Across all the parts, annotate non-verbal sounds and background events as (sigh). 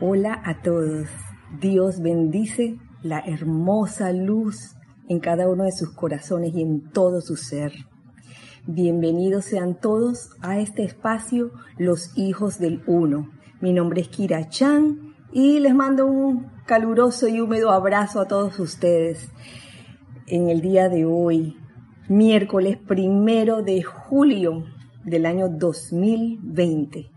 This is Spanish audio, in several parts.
Hola a todos. Dios bendice la hermosa luz en cada uno de sus corazones y en todo su ser. Bienvenidos sean todos a este espacio, los hijos del uno. Mi nombre es Kira Chan y les mando un caluroso y húmedo abrazo a todos ustedes. En el día de hoy, miércoles primero de julio del año 2020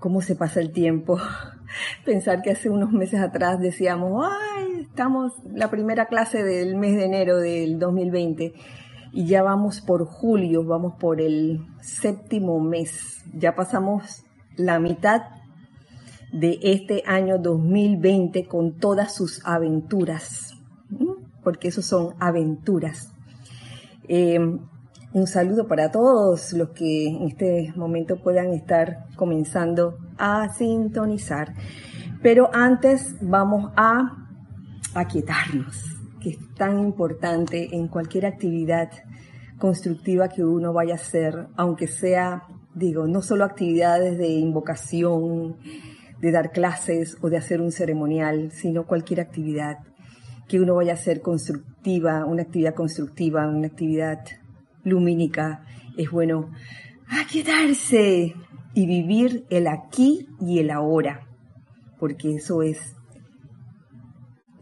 cómo se pasa el tiempo. (laughs) Pensar que hace unos meses atrás decíamos, ay, estamos la primera clase del mes de enero del 2020 y ya vamos por julio, vamos por el séptimo mes. Ya pasamos la mitad de este año 2020 con todas sus aventuras, porque eso son aventuras. Eh, un saludo para todos los que en este momento puedan estar comenzando a sintonizar. Pero antes vamos a aquietarnos, que es tan importante en cualquier actividad constructiva que uno vaya a hacer, aunque sea, digo, no solo actividades de invocación, de dar clases o de hacer un ceremonial, sino cualquier actividad que uno vaya a hacer constructiva, una actividad constructiva, una actividad lumínica, es bueno aquietarse y vivir el aquí y el ahora, porque eso es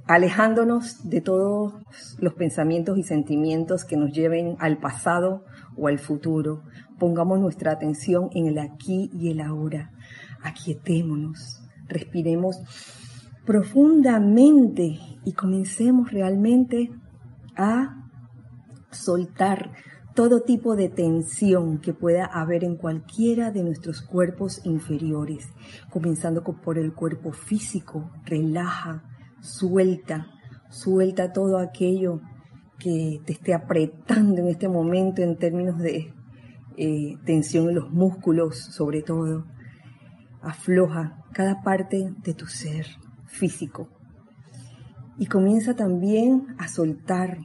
alejándonos de todos los pensamientos y sentimientos que nos lleven al pasado o al futuro. Pongamos nuestra atención en el aquí y el ahora. Aquietémonos, respiremos profundamente y comencemos realmente a soltar todo tipo de tensión que pueda haber en cualquiera de nuestros cuerpos inferiores, comenzando por el cuerpo físico, relaja, suelta, suelta todo aquello que te esté apretando en este momento en términos de eh, tensión en los músculos sobre todo. Afloja cada parte de tu ser físico. Y comienza también a soltar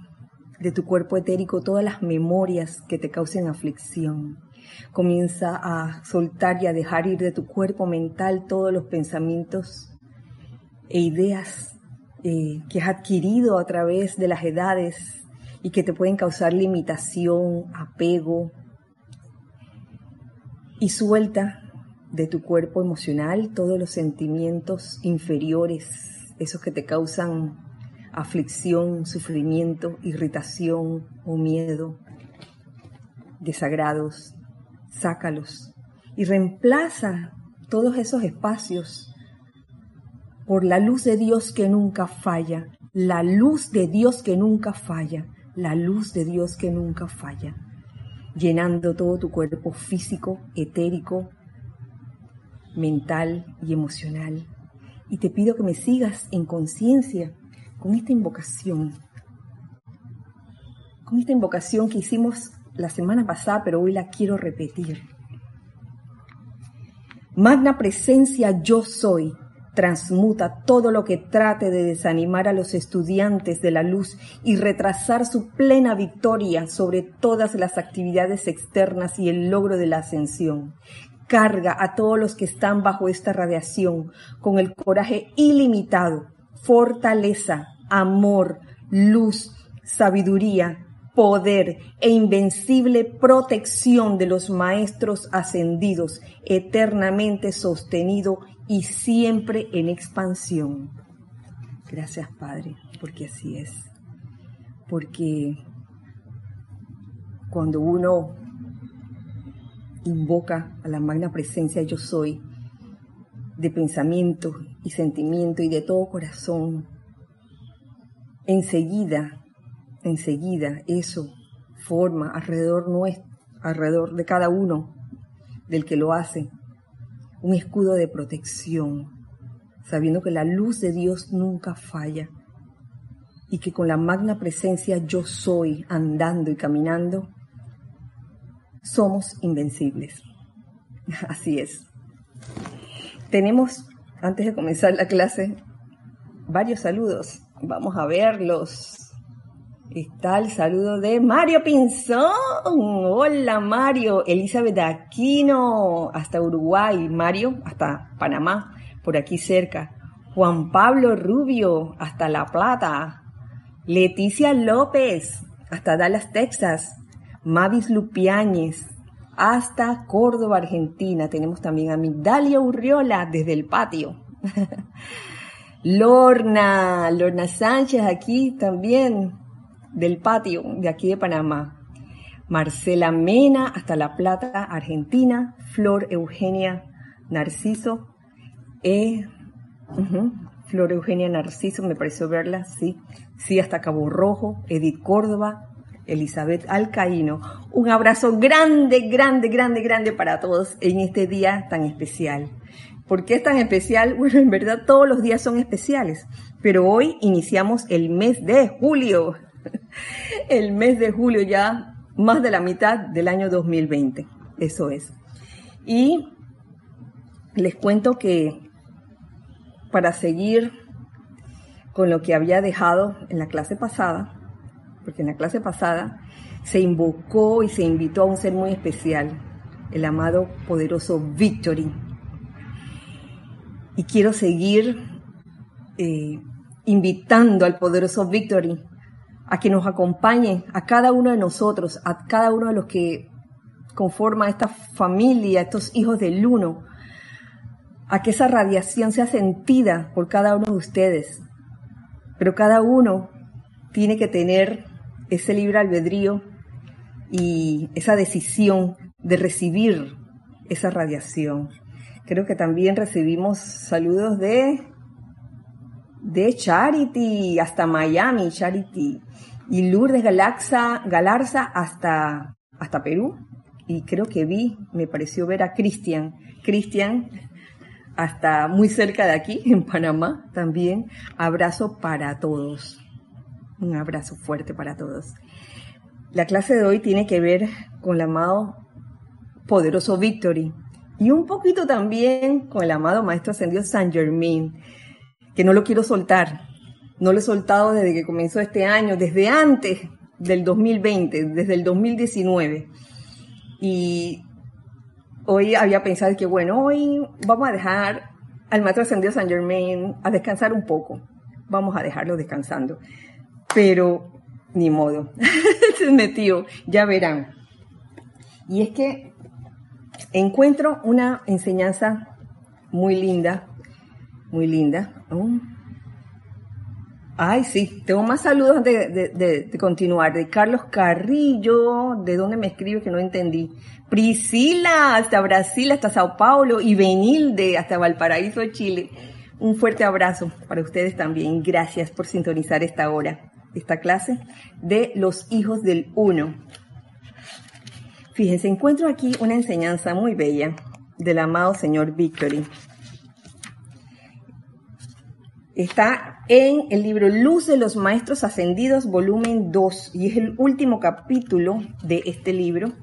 de tu cuerpo etérico todas las memorias que te causen aflicción. Comienza a soltar y a dejar ir de tu cuerpo mental todos los pensamientos e ideas eh, que has adquirido a través de las edades y que te pueden causar limitación, apego. Y suelta de tu cuerpo emocional todos los sentimientos inferiores, esos que te causan aflicción, sufrimiento, irritación o miedo, desagrados, sácalos y reemplaza todos esos espacios por la luz de Dios que nunca falla, la luz de Dios que nunca falla, la luz de Dios que nunca falla, llenando todo tu cuerpo físico, etérico, mental y emocional. Y te pido que me sigas en conciencia con esta invocación, con esta invocación que hicimos la semana pasada, pero hoy la quiero repetir. Magna presencia yo soy, transmuta todo lo que trate de desanimar a los estudiantes de la luz y retrasar su plena victoria sobre todas las actividades externas y el logro de la ascensión. Carga a todos los que están bajo esta radiación con el coraje ilimitado, fortaleza, amor, luz, sabiduría, poder e invencible protección de los maestros ascendidos, eternamente sostenido y siempre en expansión. Gracias Padre, porque así es. Porque cuando uno invoca a la magna presencia yo soy, de pensamiento y sentimiento y de todo corazón, enseguida, enseguida eso forma alrededor nuestro, alrededor de cada uno del que lo hace, un escudo de protección, sabiendo que la luz de Dios nunca falla y que con la magna presencia yo soy andando y caminando, somos invencibles. (laughs) Así es. Tenemos, antes de comenzar la clase, varios saludos. Vamos a verlos. Está el saludo de Mario Pinzón. Hola Mario. Elizabeth Aquino hasta Uruguay. Mario hasta Panamá. por aquí cerca. Juan Pablo Rubio, hasta La Plata. Leticia López, hasta Dallas, Texas. Mavis Lupiáñez, hasta Córdoba, Argentina. Tenemos también a Migdalia Urriola desde el patio. (laughs) Lorna, Lorna Sánchez aquí también del patio de aquí de Panamá. Marcela Mena hasta La Plata, Argentina. Flor Eugenia Narciso. Eh, Flor Eugenia Narciso, me pareció verla, sí. Sí, hasta Cabo Rojo. Edith Córdoba, Elizabeth Alcaíno. Un abrazo grande, grande, grande, grande para todos en este día tan especial. ¿Por qué es tan especial? (laughs) Bueno, en verdad todos los días son especiales, pero hoy iniciamos el mes de julio. (laughs) El mes de julio ya más de la mitad del año 2020. Eso es. Y les cuento que para seguir con lo que había dejado en la clase pasada, porque en la clase pasada se invocó y se invitó a un ser muy especial, el amado poderoso Victory. Y quiero seguir eh, invitando al poderoso Victory a que nos acompañe a cada uno de nosotros, a cada uno de los que conforman esta familia, estos hijos del uno, a que esa radiación sea sentida por cada uno de ustedes. Pero cada uno tiene que tener ese libre albedrío y esa decisión de recibir esa radiación. Creo que también recibimos saludos de, de Charity hasta Miami, Charity, y Lourdes Galaxa, Galarza hasta, hasta Perú. Y creo que vi, me pareció ver a Cristian. Cristian, hasta muy cerca de aquí, (laughs) en Panamá también. Abrazo para todos. Un abrazo fuerte para todos. La clase de hoy tiene que ver con el amado poderoso Victory y un poquito también con el amado Maestro Ascendido San Germain, que no lo quiero soltar. No lo he soltado desde que comenzó este año, desde antes del 2020, desde el 2019. Y hoy había pensado que, bueno, hoy vamos a dejar al Maestro Ascendido San Germain a descansar un poco. Vamos a dejarlo descansando. Pero ni modo. (laughs) Se ya verán. Y es que encuentro una enseñanza muy linda, muy linda. Oh. Ay, sí, tengo más saludos antes de, continuar. De Carlos Carrillo, de dónde me escribe que no entendí. Priscila, hasta Brasil, hasta Sao Paulo. Y Benilde, hasta Valparaíso, Chile. Un fuerte abrazo para ustedes también. Gracias por sintonizar esta hora, esta clase de los hijos del uno. Fíjense, encuentro aquí una enseñanza muy bella del amado señor Victory. Está en el libro Luz de los Maestros Ascendidos, volumen 2, y es el último capítulo de este libro.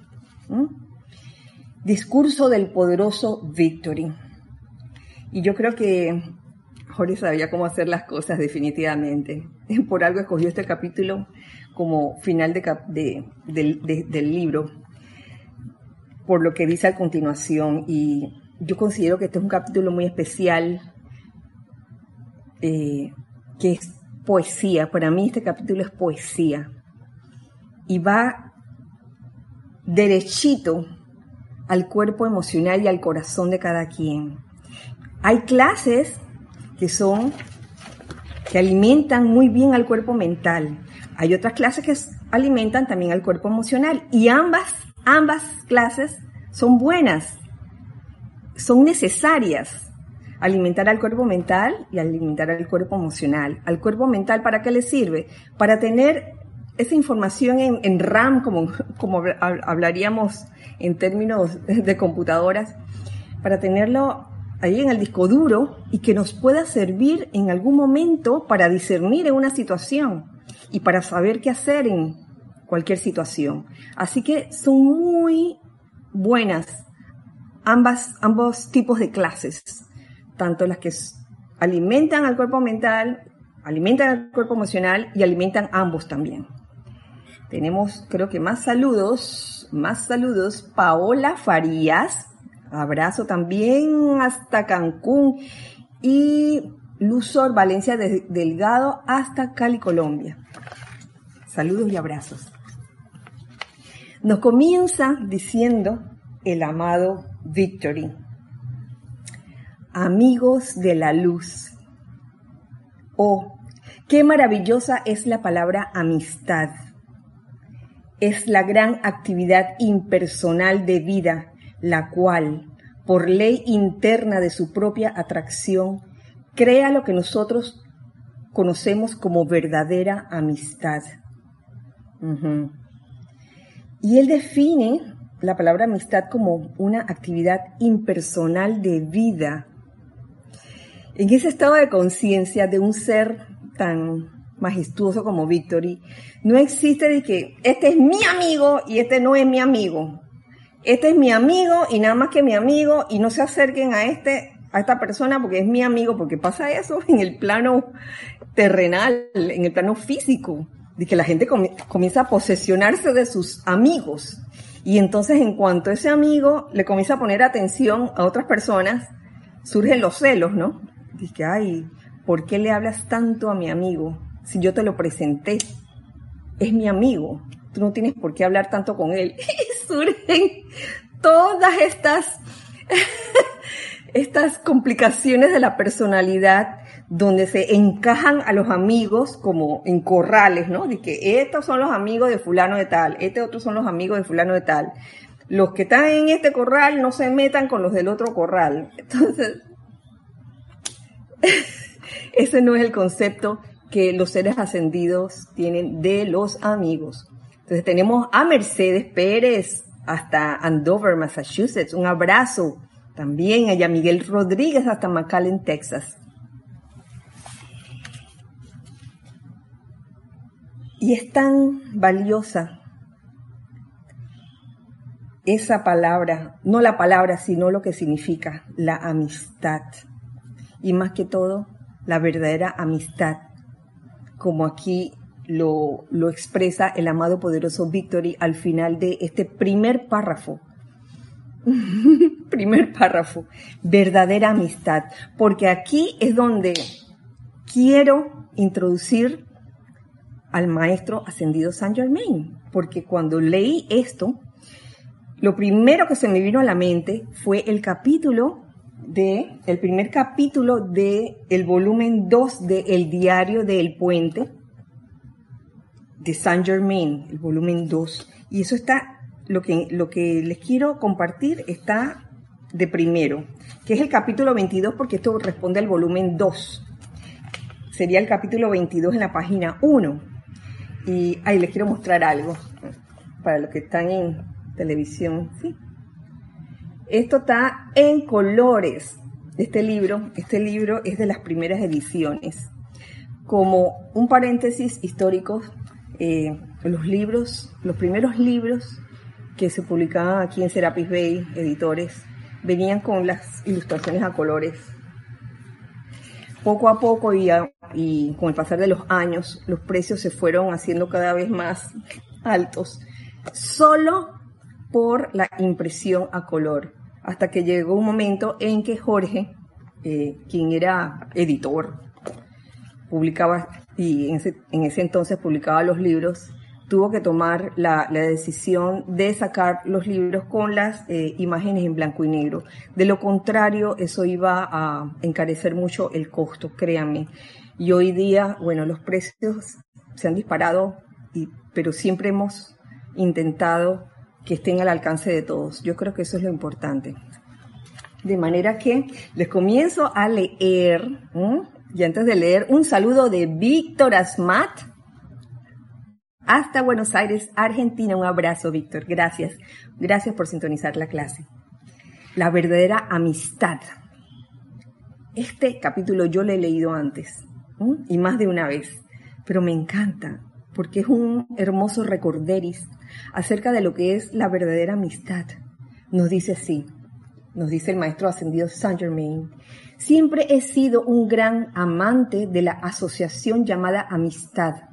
Discurso del poderoso Victory. Y yo creo que Jorge sabía cómo hacer las cosas definitivamente. (laughs) Por algo escogió este capítulo como final de, del libro, por lo que dice a continuación. Y yo considero que este es un capítulo muy especial eh, que es poesía. Para mí este capítulo es poesía. Y va derechito al cuerpo emocional y al corazón de cada quien. Hay clases que son que alimentan muy bien al cuerpo mental. Hay otras clases que alimentan también al cuerpo emocional y ambas ambas clases son buenas, son necesarias alimentar al cuerpo mental y alimentar al cuerpo emocional. Al cuerpo mental, ¿para qué le sirve? Para tener esa información en, RAM, como, como hablaríamos en términos de computadoras, para tenerlo ahí en el disco duro y que nos pueda servir en algún momento para discernir en una situación y para saber qué hacer en cualquier situación. Así que son muy buenas ambas, ambos tipos de clases tanto las que alimentan al cuerpo mental, alimentan al cuerpo emocional y alimentan ambos también. Tenemos, creo que más saludos, más saludos. Paola Farías, abrazo también hasta Cancún. y Luzor Valencia de Delgado hasta Cali, Colombia. Saludos y abrazos. Nos comienza diciendo el amado Victory. Amigos de la luz. Oh, qué maravillosa es la palabra amistad. Es la gran actividad impersonal de vida, la cual, por ley interna de su propia atracción, crea lo que nosotros conocemos como verdadera amistad. Y él define la palabra amistad como una actividad impersonal de vida. En ese estado de conciencia de un ser tan majestuoso como Victory, no existe de que este es mi amigo y este no es mi amigo. Este es mi amigo y nada más que mi amigo y no se acerquen a este a esta persona porque es mi amigo, porque pasa eso en el plano terrenal, en el plano físico, de que la gente comienza a posesionarse de sus amigos. Y entonces en cuanto ese amigo le comienza a poner atención a otras personas, surgen los celos, ¿no? Dice, ay, ¿por qué le hablas tanto a mi amigo? Si yo te lo presenté, es mi amigo, tú no tienes por qué hablar tanto con él. (laughs) Y surgen todas estas (laughs) estas complicaciones de la personalidad donde se encajan a los amigos como en corrales, ¿no? De que estos son los amigos de fulano de tal, estos otros son los amigos de fulano de tal. Los que están en este corral no se metan con los del otro corral. Entonces, (laughs) ese no es el concepto que los seres ascendidos tienen de los amigos. Entonces tenemos a Mercedes Pérez hasta Andover, Massachusetts. Un abrazo también allá Miguel Rodríguez hasta McAllen, Texas. Y es tan valiosa esa palabra, no la palabra, sino lo que significa la amistad. Y más que todo, la verdadera amistad, como aquí lo, lo expresa el amado poderoso Victory al final de este primer párrafo. (laughs) Primer párrafo, verdadera amistad, porque aquí es donde quiero introducir al maestro ascendido Saint Germain, porque cuando leí esto, lo primero que se me vino a la mente fue el capítulo de, el primer capítulo de el volumen 2 de El Diario del Puente de Saint Germain, el volumen 2. Y eso está lo que, lo que les quiero compartir está de primero, que es el capítulo 22, porque esto responde al volumen 2. Sería el capítulo 22 en la página 1. Y ahí les quiero mostrar algo para los que están en televisión. Esto está en colores. Este libro, este libro es de las primeras ediciones. Como un paréntesis histórico, eh, los libros, los primeros libros que se publicaban aquí en Serapis Bay, editores, venían con las ilustraciones a colores. Poco a poco y, con el pasar de los años, los precios se fueron haciendo cada vez más altos, solo por la impresión a color, hasta que llegó un momento en que Jorge, eh, quien era editor, publicaba, y en ese entonces publicaba los libros, tuvo que tomar la, decisión de sacar los libros con las eh, imágenes en blanco y negro. De lo contrario, eso iba a encarecer mucho el costo, créanme. Y hoy día, bueno, los precios se han disparado, pero siempre hemos intentado que estén al alcance de todos. Yo creo que eso es lo importante. De manera que les comienzo a leer, y antes de leer, un saludo de Víctor Asmat, hasta Buenos Aires, Argentina. Un abrazo, Víctor. Gracias. Gracias por sintonizar la clase. La verdadera amistad. Este capítulo yo lo he leído antes y más de una vez, pero me encanta porque es un hermoso recorderis acerca de lo que es la verdadera amistad. Nos dice así, nos dice el maestro ascendido Saint Germain, siempre he sido un gran amante de la asociación llamada amistad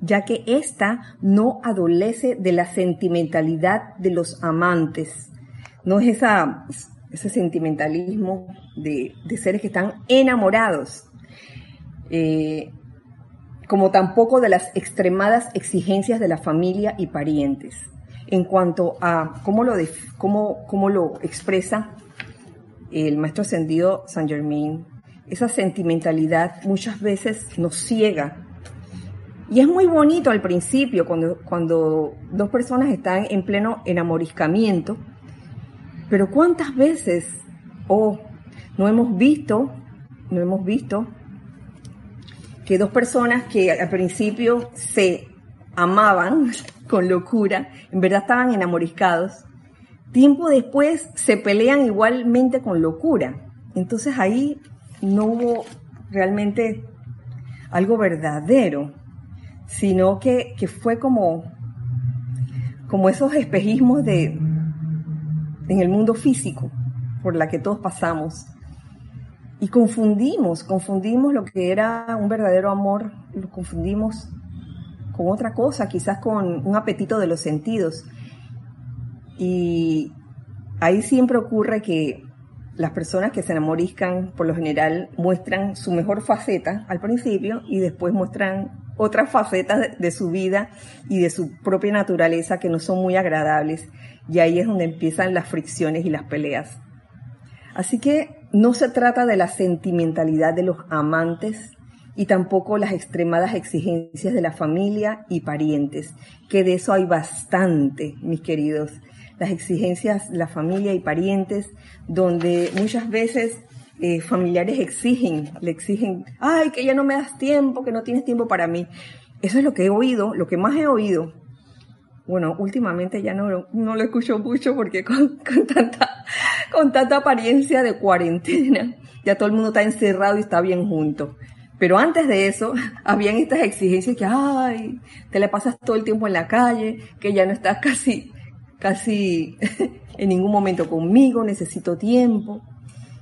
ya que ésta no adolece de la sentimentalidad de los amantes. No es esa, ese sentimentalismo de, seres que están enamorados, eh, como tampoco de las extremadas exigencias de la familia y parientes. En cuanto a cómo lo, cómo, cómo lo expresa el maestro ascendido Saint Germain, esa sentimentalidad muchas veces nos ciega. Y es muy bonito al principio, cuando, cuando dos personas están en pleno enamoriscamiento, pero ¿cuántas veces, oh, no hemos visto, no hemos visto que dos personas que al principio se amaban (laughs) con locura, en verdad estaban enamoriscados, tiempo después se pelean igualmente con locura. Entonces ahí no hubo realmente algo verdadero, sino que, fue como, como esos espejismos de, en el mundo físico por la que todos pasamos. Y confundimos, confundimos lo que era un verdadero amor, lo confundimos con otra cosa, quizás con un apetito de los sentidos. Y ahí siempre ocurre que las personas que se enamoriscan, por lo general, muestran su mejor faceta al principio y después muestran otras facetas de su vida y de su propia naturaleza que no son muy agradables. Y ahí es donde empiezan las fricciones y las peleas. Así que no se trata de la sentimentalidad de los amantes y tampoco las extremadas exigencias de la familia y parientes, que de eso hay bastante, mis queridos. Las exigencias la familia y parientes, donde muchas veces eh, familiares exigen, le exigen, ay, que ya no me das tiempo, que no tienes tiempo para mí. Eso es lo que he oído, lo que más he oído. Bueno, últimamente ya no, no lo escucho mucho porque con, tanta, con tanta apariencia de cuarentena, ya todo el mundo está encerrado y está bien junto. Pero antes de eso, (laughs) habían estas exigencias que, ay, te le pasas todo el tiempo en la calle, que ya no estás casi, casi (laughs) en ningún momento conmigo, necesito tiempo.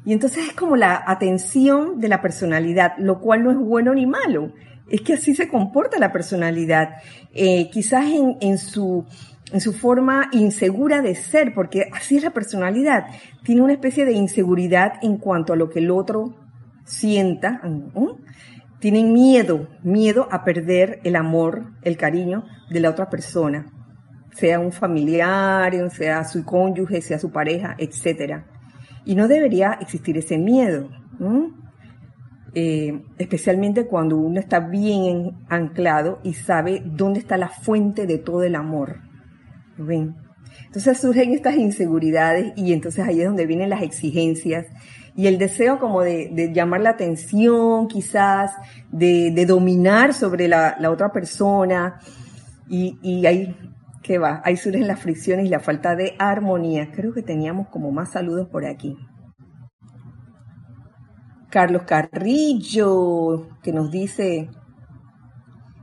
Y entonces es como la atención de la personalidad, lo cual no es bueno ni malo. Es que así se comporta la personalidad. Eh, quizás en, en, su, en su forma insegura de ser, porque así es la personalidad. Tiene una especie de inseguridad en cuanto a lo que el otro sienta. Tienen miedo, miedo a perder el amor, el cariño de la otra persona, sea un familiar, sea su cónyuge, sea su pareja, etcétera. Y no debería existir ese miedo, eh, especialmente cuando uno está bien anclado y sabe dónde está la fuente de todo el amor. Entonces surgen estas inseguridades y entonces ahí es donde vienen las exigencias y el deseo como de, llamar la atención, quizás, de, dominar sobre la, otra persona. Y ahí ¿Qué va? Ahí surgen las fricciones y la falta de armonía. Creo que teníamos como más saludos por aquí. Carlos Carrillo, que nos dice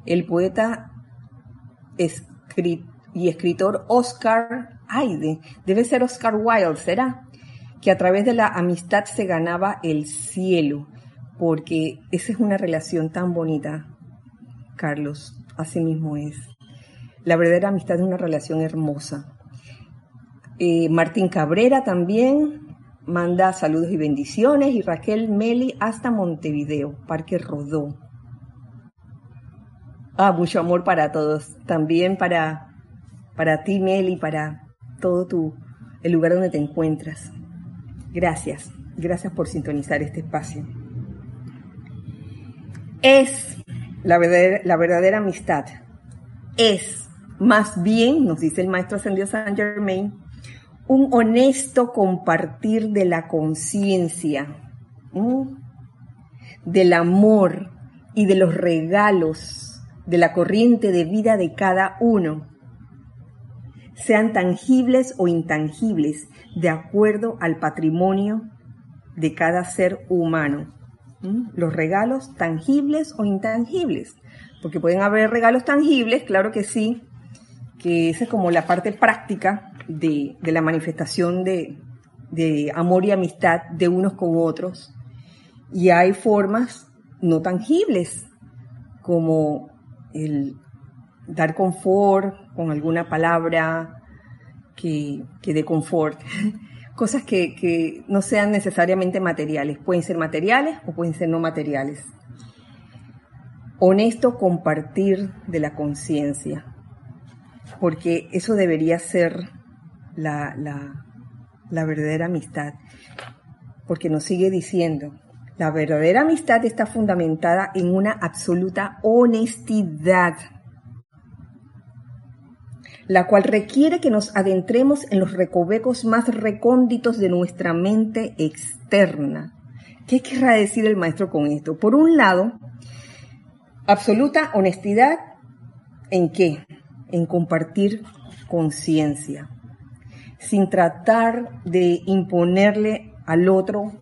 el poeta y escritor Oscar Aide. Debe ser Oscar Wilde, ¿será? Que a través de la amistad se ganaba el cielo, porque esa es una relación tan bonita, Carlos, así mismo es. La verdadera amistad es una relación hermosa. Eh, Martín Cabrera también manda saludos y bendiciones y Raquel Meli hasta Montevideo, Parque Rodó. Ah, mucho amor para todos. También para, para ti, Meli, para todo tu, el lugar donde te encuentras. Gracias, gracias por sintonizar este espacio. Es la la verdadera amistad. Es más bien, nos dice el maestro ascendido Saint Germain, un honesto compartir de la conciencia, del amor y de los regalos de la corriente de vida de cada uno, sean tangibles o intangibles, de acuerdo al patrimonio de cada ser humano. Los regalos tangibles o intangibles, porque pueden haber regalos tangibles, claro que sí, que esa es como la parte práctica de, la manifestación de, amor y amistad de unos con otros. Y hay formas no tangibles, como el dar confort con alguna palabra que, que dé confort, (laughs) cosas que, que no sean necesariamente materiales. Pueden ser materiales o pueden ser no materiales. Honesto compartir de la conciencia, porque eso debería ser la, la, verdadera amistad, porque nos sigue diciendo, la verdadera amistad está fundamentada en una absoluta honestidad la cual requiere que nos adentremos en los recovecos más recónditos de nuestra mente externa. ¿Qué querrá decir el maestro con esto? Por un lado, absoluta honestidad en qué? En compartir conciencia, sin tratar de imponerle al otro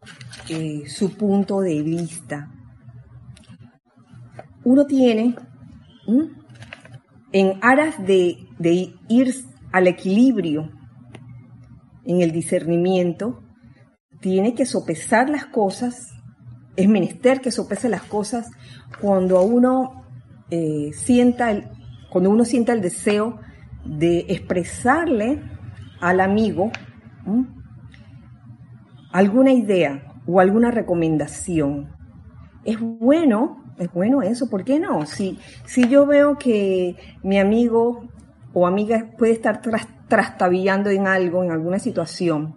eh, su punto de vista. Uno tiene, en aras de ir al equilibrio en el discernimiento, tiene que sopesar las cosas, es menester que sopese las cosas cuando uno eh, sienta el, cuando uno sienta el deseo de expresarle al amigo alguna idea o alguna recomendación. Es bueno, es bueno eso, ¿por qué no? Si, si yo veo que mi amigo o amiga puede estar trastabillando en algo, en alguna situación,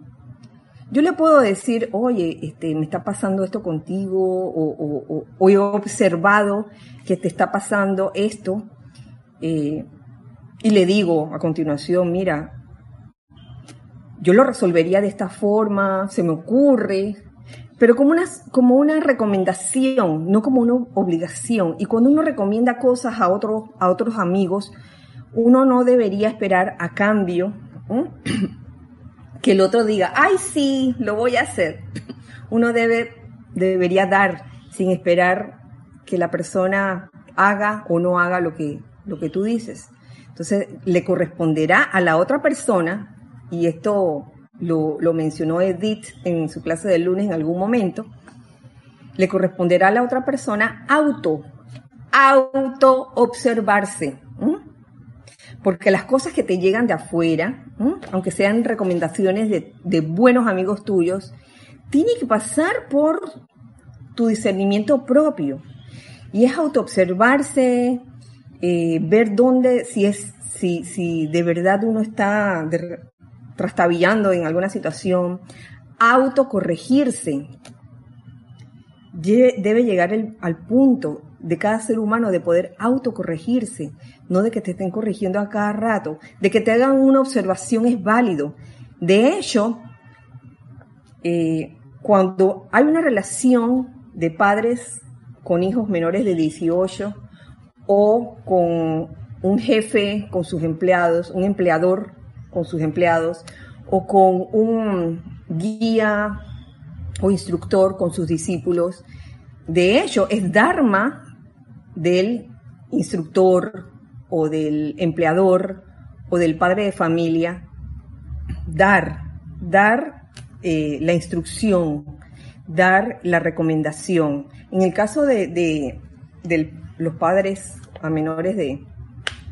yo le puedo decir, oye, este, me está pasando esto contigo, o, he observado que te está pasando esto, y le digo a continuación, mira, yo lo resolvería de esta forma, se me ocurre, pero como una, como una recomendación, no como una obligación. Y cuando uno recomienda cosas a otros, a otros amigos, uno no debería esperar a cambio que el otro diga, ay sí, lo voy a hacer. Uno debe, debería dar sin esperar que la persona haga o no haga lo que, lo que tú dices. Entonces, le corresponderá a la otra persona, y esto lo, mencionó Edith en su clase del lunes en algún momento, le corresponderá a la otra persona auto, auto observarse porque las cosas que te llegan de afuera, aunque sean recomendaciones de, buenos amigos tuyos, tienen que pasar por tu discernimiento propio. Y es autoobservarse, eh, ver dónde, si es, si, si de verdad uno está trastabillando en alguna situación, autocorregirse. Debe llegar al punto de cada ser humano de poder autocorregirse, no de que te estén corrigiendo a cada rato, de que te hagan una observación es válido. De hecho, eh, cuando hay una relación de padres con hijos menores de 18 o con un jefe con sus empleados, un empleador con sus empleados, o con un guía o instructor con sus discípulos, de hecho, es Dharma del instructor o del empleador o del padre de familia, dar, dar eh, la instrucción, dar la recomendación. En el caso de, los padres a menores de,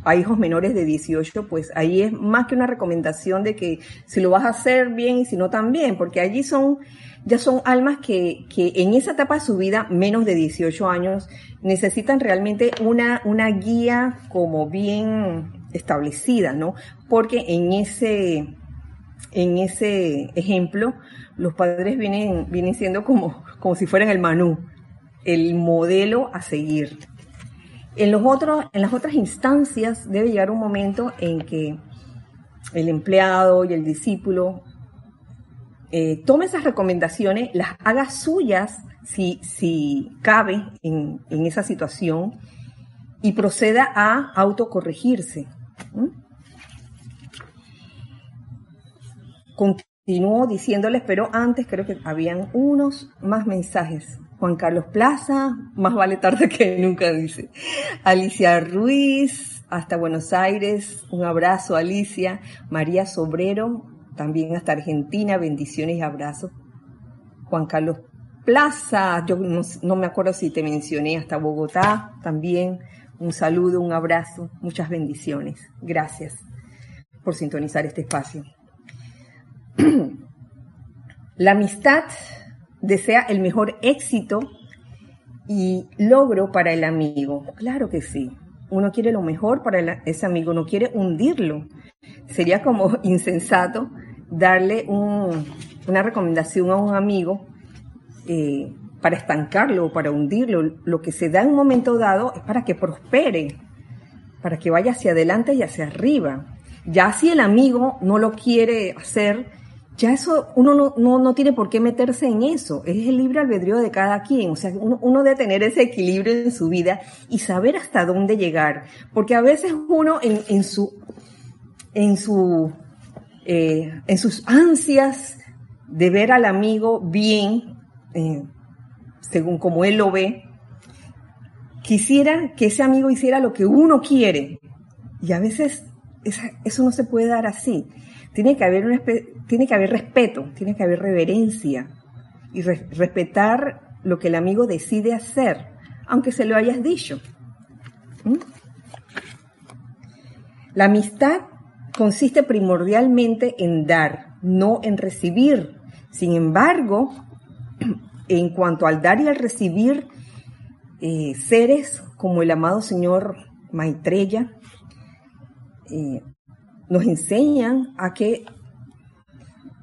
a hijos menores de 18, pues ahí es más que una recomendación de que si lo vas a hacer bien y si no también, porque allí son, ya son almas que, que en esa etapa de su vida, menos de 18 años, necesitan realmente una, una guía como bien establecida, ¿no? Porque en ese, en ese ejemplo, los padres vienen, vienen siendo como, como si fueran el manú, el modelo a seguir. En, los otros, en las otras instancias debe llegar un momento en que el empleado y el discípulo eh, tome esas recomendaciones, las haga suyas si, cabe en, esa situación y proceda a autocorregirse. Continúo diciéndoles, pero antes creo que habían unos más mensajes. Juan Carlos Plaza, más vale tarde que nunca, dice. Alicia Ruiz, hasta Buenos Aires, un abrazo, Alicia. María Sobrero, también hasta Argentina, bendiciones y abrazos. Juan Carlos Plaza, yo no, me acuerdo si te mencioné, hasta Bogotá también. Un saludo, un abrazo, muchas bendiciones. Gracias por sintonizar este espacio. (clears throat) La amistad desea el mejor éxito y logro para el amigo. Claro que sí. Uno quiere lo mejor para ese amigo, no quiere hundirlo. Sería como (laughs) insensato darle una recomendación a un amigo eh, para estancarlo o para hundirlo. Lo que se da en un momento dado es para que prospere, para que vaya hacia adelante y hacia arriba. Ya si el amigo no lo quiere hacer, ya eso uno no, tiene por qué meterse en eso. Es el libre albedrío de cada quien. O sea, uno, debe tener ese equilibrio en su vida y saber hasta dónde llegar. Porque a veces uno en, su, en su, eh, en sus ansias de ver al amigo bien, eh, según como él lo ve, quisiera que ese amigo hiciera lo que uno quiere. Y a veces eso no se puede dar así. Tiene que haber, tiene que haber respeto, tiene que haber reverencia y respetar lo que el amigo decide hacer, aunque se lo hayas dicho. ¿Mm? La amistad consiste primordialmente en dar, no en recibir. Sin embargo, (clears throat) en cuanto al dar y al recibir, eh, seres como el amado señor Maitreya eh, nos enseñan a que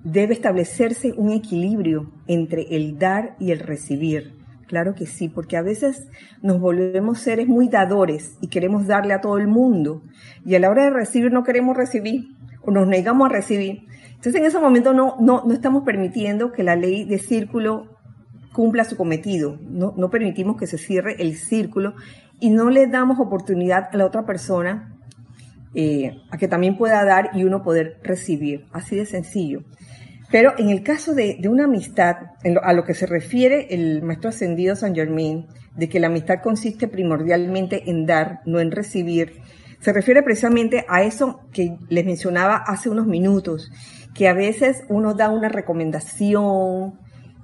debe establecerse un equilibrio entre el dar y el recibir. Claro que sí, porque a veces nos volvemos seres muy dadores y queremos darle a todo el mundo. Y a la hora de recibir no queremos recibir o nos negamos a recibir. Entonces en ese momento no, no, no estamos permitiendo que la ley de círculo cumpla su cometido. No, no permitimos que se cierre el círculo y no le damos oportunidad a la otra persona eh, a que también pueda dar y uno poder recibir. Así de sencillo. Pero en el caso de, una amistad, a lo que se refiere el maestro ascendido San Germain, de que la amistad consiste primordialmente en dar, no en recibir, se refiere precisamente a eso que les mencionaba hace unos minutos, que a veces uno da una recomendación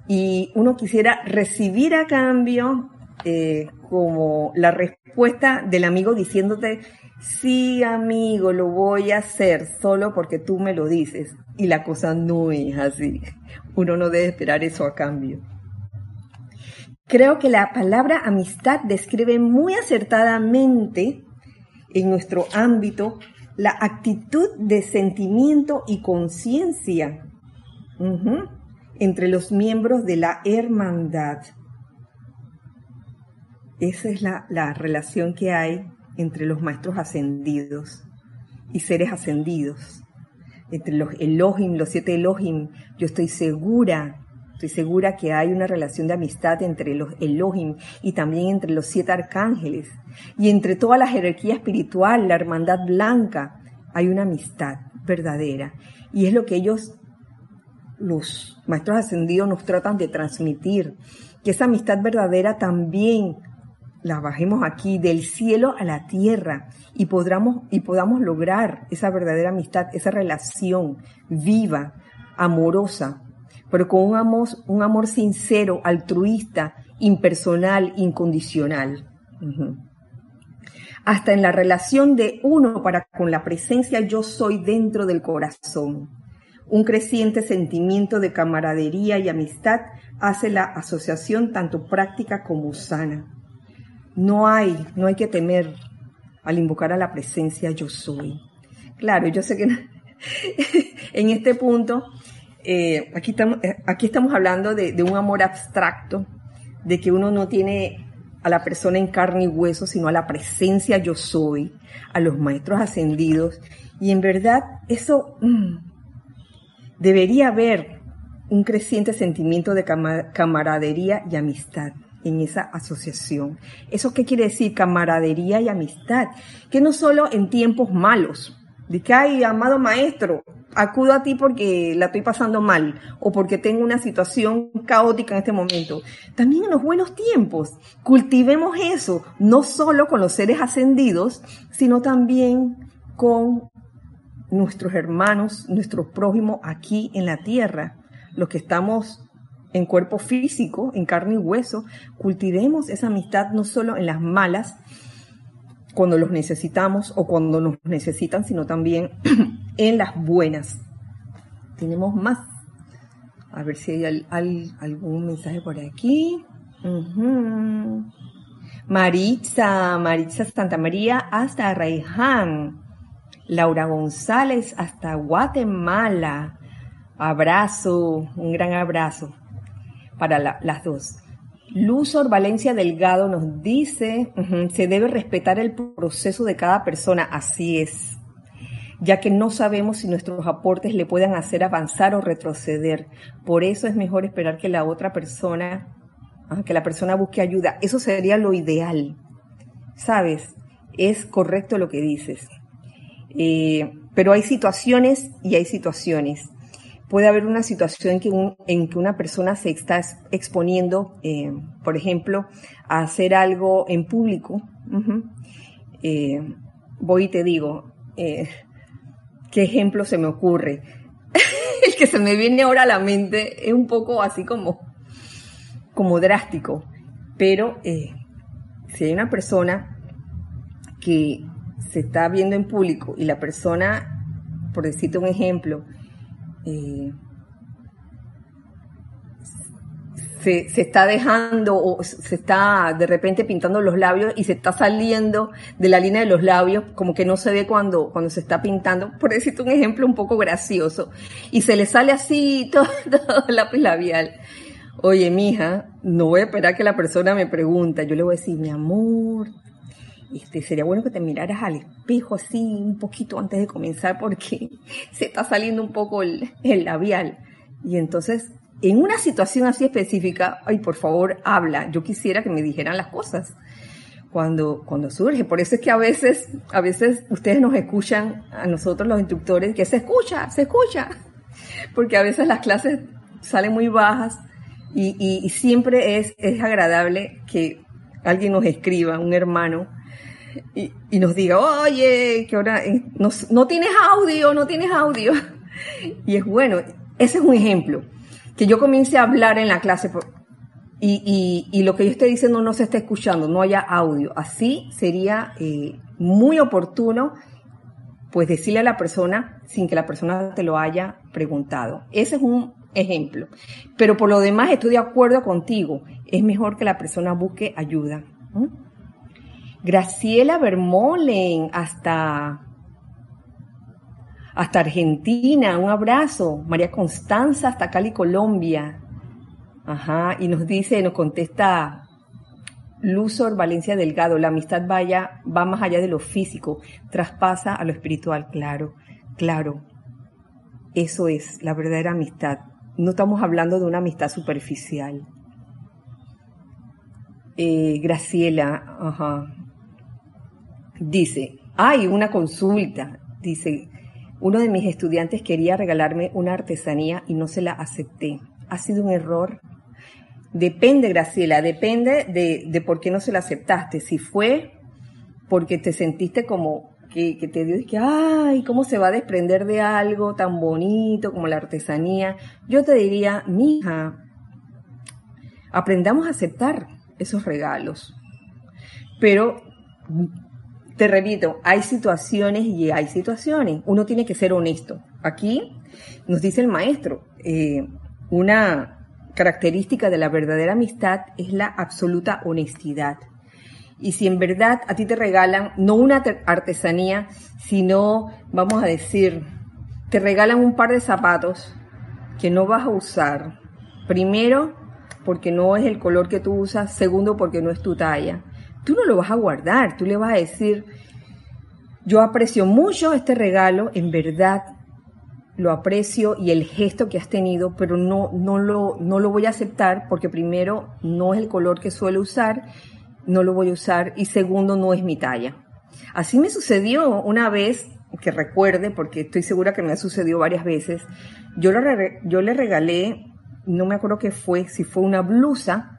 y uno quisiera recibir a cambio eh, como la respuesta del amigo diciéndote sí amigo, lo voy a hacer solo porque tú me lo dices. Y la cosa no es así. Uno no debe esperar eso a cambio. Creo que la palabra amistad describe muy acertadamente en nuestro ámbito la actitud de sentimiento y conciencia entre los miembros de la hermandad. Esa es la, la relación que hay entre los maestros ascendidos y seres ascendidos, entre los Elohim, los siete Elohim, yo estoy segura, estoy segura que hay una relación de amistad entre los Elohim y también entre los siete arcángeles. Y entre toda la jerarquía espiritual, la hermandad blanca, hay una amistad verdadera. Y es lo que ellos, los maestros ascendidos, nos tratan de transmitir, que esa amistad verdadera también la bajemos aquí del cielo a la tierra y, podamos, y podamos lograr esa verdadera amistad, esa relación viva, amorosa, pero con un amor, un amor sincero, altruista, impersonal, incondicional. Hasta en la relación de uno para con la presencia yo soy dentro del corazón. Un creciente sentimiento de camaradería y amistad hace la asociación tanto práctica como sana. No hay, no hay que temer al invocar a la presencia yo soy. Claro, yo sé que (laughs) en este punto, eh, aquí, estamos, eh, aquí estamos hablando de, un amor abstracto, de que uno no tiene a la persona en carne y hueso, sino a la presencia yo soy, a los maestros ascendidos. Y en verdad eso mm, debería haber un creciente sentimiento de camaradería y amistad en esa asociación. ¿Eso qué quiere decir? Camaradería y amistad. Que no solo en tiempos malos, de que, ay, amado maestro, acudo a ti porque la estoy pasando mal o porque tengo una situación caótica en este momento. También en los buenos tiempos, cultivemos eso, no solo con los seres ascendidos, sino también con nuestros hermanos, nuestro prójimo aquí en la tierra, los que estamos en cuerpo físico, en carne y hueso, cultivemos esa amistad no solo en las malas, cuando los necesitamos o cuando nos necesitan, sino también (clears throat) en las buenas. Tenemos más A ver si hay algún mensaje por aquí. Maritza, Maritza Santa María hasta Raiján. Laura González hasta Guatemala. Abrazo, un gran abrazo para las dos. Luzor Valencia Delgado nos dice, se debe respetar el proceso de cada persona, así es, ya que no sabemos si nuestros aportes le puedan hacer avanzar o retroceder. Por eso es mejor esperar que la otra persona, que la persona busque ayuda. Eso sería lo ideal. ¿Sabes? Es correcto lo que dices. Eh, pero hay situaciones y hay situaciones puede haber una situación en que, en que una persona se está exponiendo, eh, por ejemplo, a hacer algo en público. Eh, voy y te digo, eh, ¿qué ejemplo se me ocurre? (laughs) El que se me viene ahora a la mente es un poco así como, como drástico, pero si hay una persona que se está viendo en público y la persona, por decirte un ejemplo, eh, se, está dejando o se está de repente pintando los labios y se está saliendo de la línea de los labios, como que no se ve cuando, cuando se está pintando. Por decirte un ejemplo un poco gracioso. Y se le sale así todo, (laughs) todo el lápiz labial. Oye, mija, no voy a esperar que la persona me pregunte. Yo le voy a decir, mi amor, este, sería bueno que te miraras al espejo así un poquito antes de comenzar porque (laughs) se está saliendo un poco el, labial. Y entonces, en una situación así específica, ay, por favor, habla. Yo quisiera que me dijeran las cosas cuando, cuando surge. Por eso es que a veces, a veces ustedes nos escuchan, a nosotros los instructores, que se escucha, se escucha. (laughs) Porque a veces las clases salen muy bajas y, y siempre es, es agradable que alguien nos escriba, un hermano, (laughs) y, nos diga, oye, que ahora eh, no, tienes audio, no tienes audio. (laughs) Y es bueno, ese es un ejemplo, que yo comience a hablar en la clase y, lo que yo estoy diciendo no se está escuchando, no haya audio. Así sería eh, muy oportuno pues decirle a la persona sin que la persona te lo haya preguntado. Ese es un ejemplo. Pero por lo demás estoy de acuerdo contigo. Es mejor que la persona busque ayuda. Graciela Bermolen, hasta, hasta Argentina, un abrazo. María Constanza, hasta Cali, Colombia. Ajá, y nos dice, nos contesta Luzor Valencia Delgado, la amistad vaya, va más allá de lo físico, traspasa a lo espiritual, claro, claro. Eso es la verdadera amistad. No estamos hablando de una amistad superficial. Eh, Graciela, ajá, Dice, hay una consulta. Dice, uno de mis estudiantes quería regalarme una artesanía y no se la acepté. ¿Ha sido un error? Depende, Graciela, depende de, por qué no se la aceptaste. Si fue porque te sentiste como que, te dio, que, ay, ¿cómo se va a desprender de algo tan bonito como la artesanía? Yo te diría, mija, aprendamos a aceptar esos regalos. Pero te repito, hay situaciones y hay situaciones. Uno tiene que ser honesto. Aquí nos dice el maestro, eh, una característica de la verdadera amistad es la absoluta honestidad. Y si en verdad a ti te regalan no una artesanía, sino, vamos a decir, te regalan un par de zapatos que no vas a usar. Primero, porque no es el color que tú usas. Segundo, porque no es tu talla tú no lo vas a guardar, tú le vas a decir, yo aprecio mucho este regalo, en verdad lo aprecio y el gesto que has tenido, pero no, no, lo, no lo voy a aceptar porque primero no es el color que suelo usar, no lo voy a usar y segundo no es mi talla. Así me sucedió una vez, que recuerde, porque estoy segura que me ha sucedido varias veces, yo, yo le regalé, no me acuerdo qué fue, si fue una blusa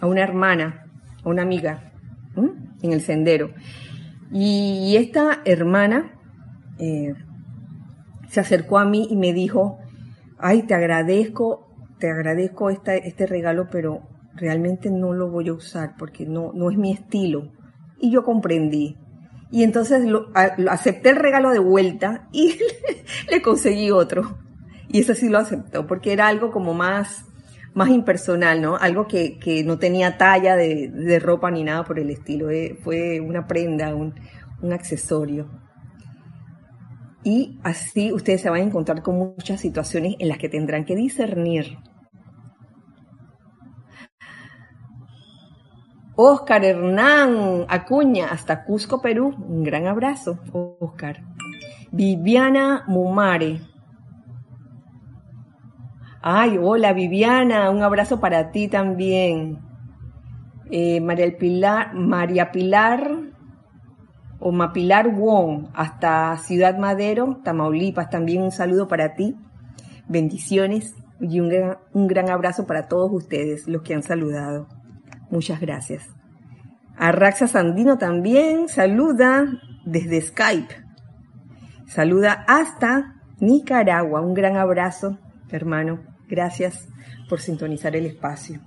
a una hermana, a una amiga, en el sendero. Y esta hermana eh, se acercó a mí y me dijo, ay, te agradezco, te agradezco este regalo, pero realmente no lo voy a usar porque no, no es mi estilo. Y yo comprendí. Y entonces lo, acepté el regalo de vuelta y (laughs) le conseguí otro. Y eso sí lo aceptó, porque era algo como más, más impersonal, ¿no? Algo que, que no tenía talla de, de, ropa ni nada por el estilo. Eh, fue una prenda, un, un accesorio. Y así ustedes se van a encontrar con muchas situaciones en las que tendrán que discernir. Oscar Hernán Acuña, hasta Cusco, Perú. Un gran abrazo, Oscar. Viviana Mumare. Ay, hola Viviana, un abrazo para ti también. Eh, María Pilar, María Pilar o Mapilar Wong, hasta Ciudad Madero, Tamaulipas. También un saludo para ti. Bendiciones y un gran, un gran abrazo para todos ustedes, los que han saludado. Muchas gracias. A Raxa Sandino también saluda desde Skype. Saluda hasta Nicaragua. Un gran abrazo, hermano. Gracias por sintonizar el espacio.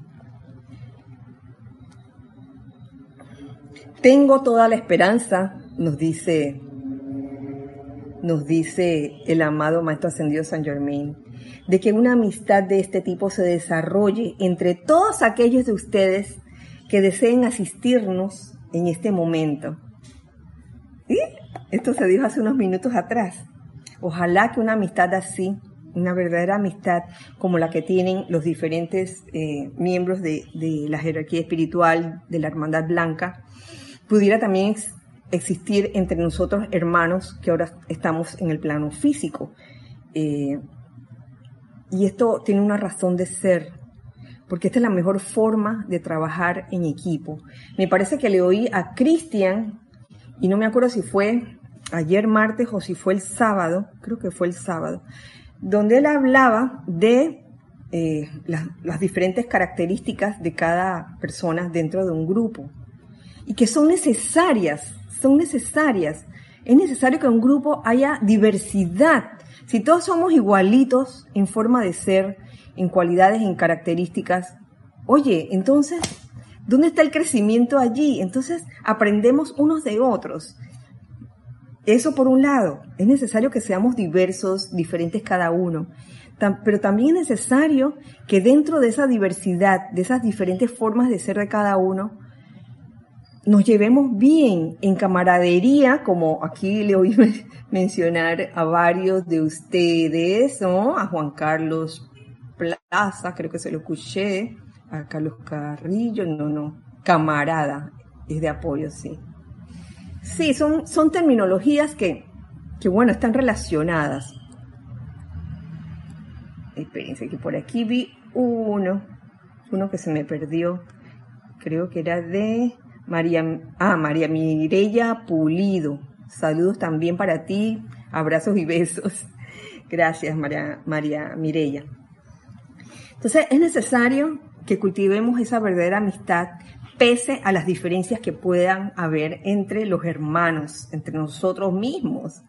Tengo toda la esperanza nos dice, nos dice el amado Maestro Ascendido San Germain, de que una amistad de este tipo se desarrolle entre todos aquellos de ustedes que deseen asistirnos en este momento. Esto se dijo hace unos minutos atrás. Ojalá que una amistad así, una verdadera amistad como la que tienen los diferentes eh, miembros de, de, la jerarquía espiritual de la Hermandad Blanca, pudiera también existir entre nosotros hermanos que ahora estamos en el plano físico. Eh, y esto tiene una razón de ser, porque esta es la mejor forma de trabajar en equipo. Me parece que le oí a Cristian, y no me acuerdo si fue ayer martes o si fue el sábado, creo que fue el sábado, donde él hablaba de eh, las, las diferentes características de cada persona dentro de un grupo y que son necesarias son necesarias. Es necesario que en un grupo haya diversidad. Si todos somos igualitos en forma de ser, en cualidades, en características, oye, entonces, ¿dónde está el crecimiento allí? Entonces, aprendemos unos de otros. Eso por un lado, es necesario que seamos diversos, diferentes cada uno, pero también es necesario que dentro de esa diversidad, de esas diferentes formas de ser de cada uno, nos llevemos bien en camaradería, como aquí le oí (laughs) mencionar a varios de ustedes, ¿no? A Juan Carlos Plaza, creo que se lo escuché, a Carlos Carrillo, no, no, camarada, es de apoyo, sí. Sí, son, son terminologías que, que, bueno, están relacionadas. Espérense que por aquí vi uno, uno que se me perdió, creo que era de María, ah, María Mireya Pulido. Saludos también para ti. Abrazos y besos. Gracias, María, María Mireya. Entonces, es necesario que cultivemos esa verdadera amistad pese a las diferencias que puedan haber entre los hermanos, entre nosotros mismos,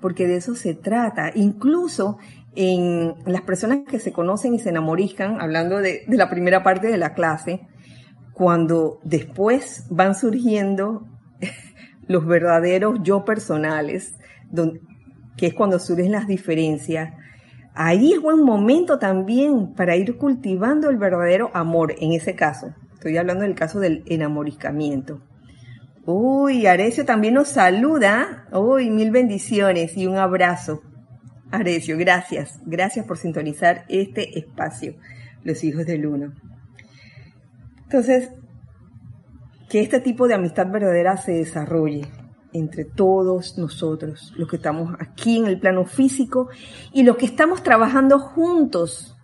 porque de eso se trata. Incluso en las personas que se conocen y se enamorizan, hablando de, de la primera parte de la clase, cuando después van surgiendo (laughs) los verdaderos yo personales, que es cuando surgen las diferencias, ahí es buen momento también para ir cultivando el verdadero amor, en ese caso. Estoy hablando del caso del enamorizamiento. Uy, Arecio también nos saluda. Uy, mil bendiciones y un abrazo. Arecio, gracias. Gracias por sintonizar este espacio, los hijos del uno. Entonces, que este tipo de amistad verdadera se desarrolle entre todos nosotros, los que estamos aquí en el plano físico y los que estamos trabajando juntos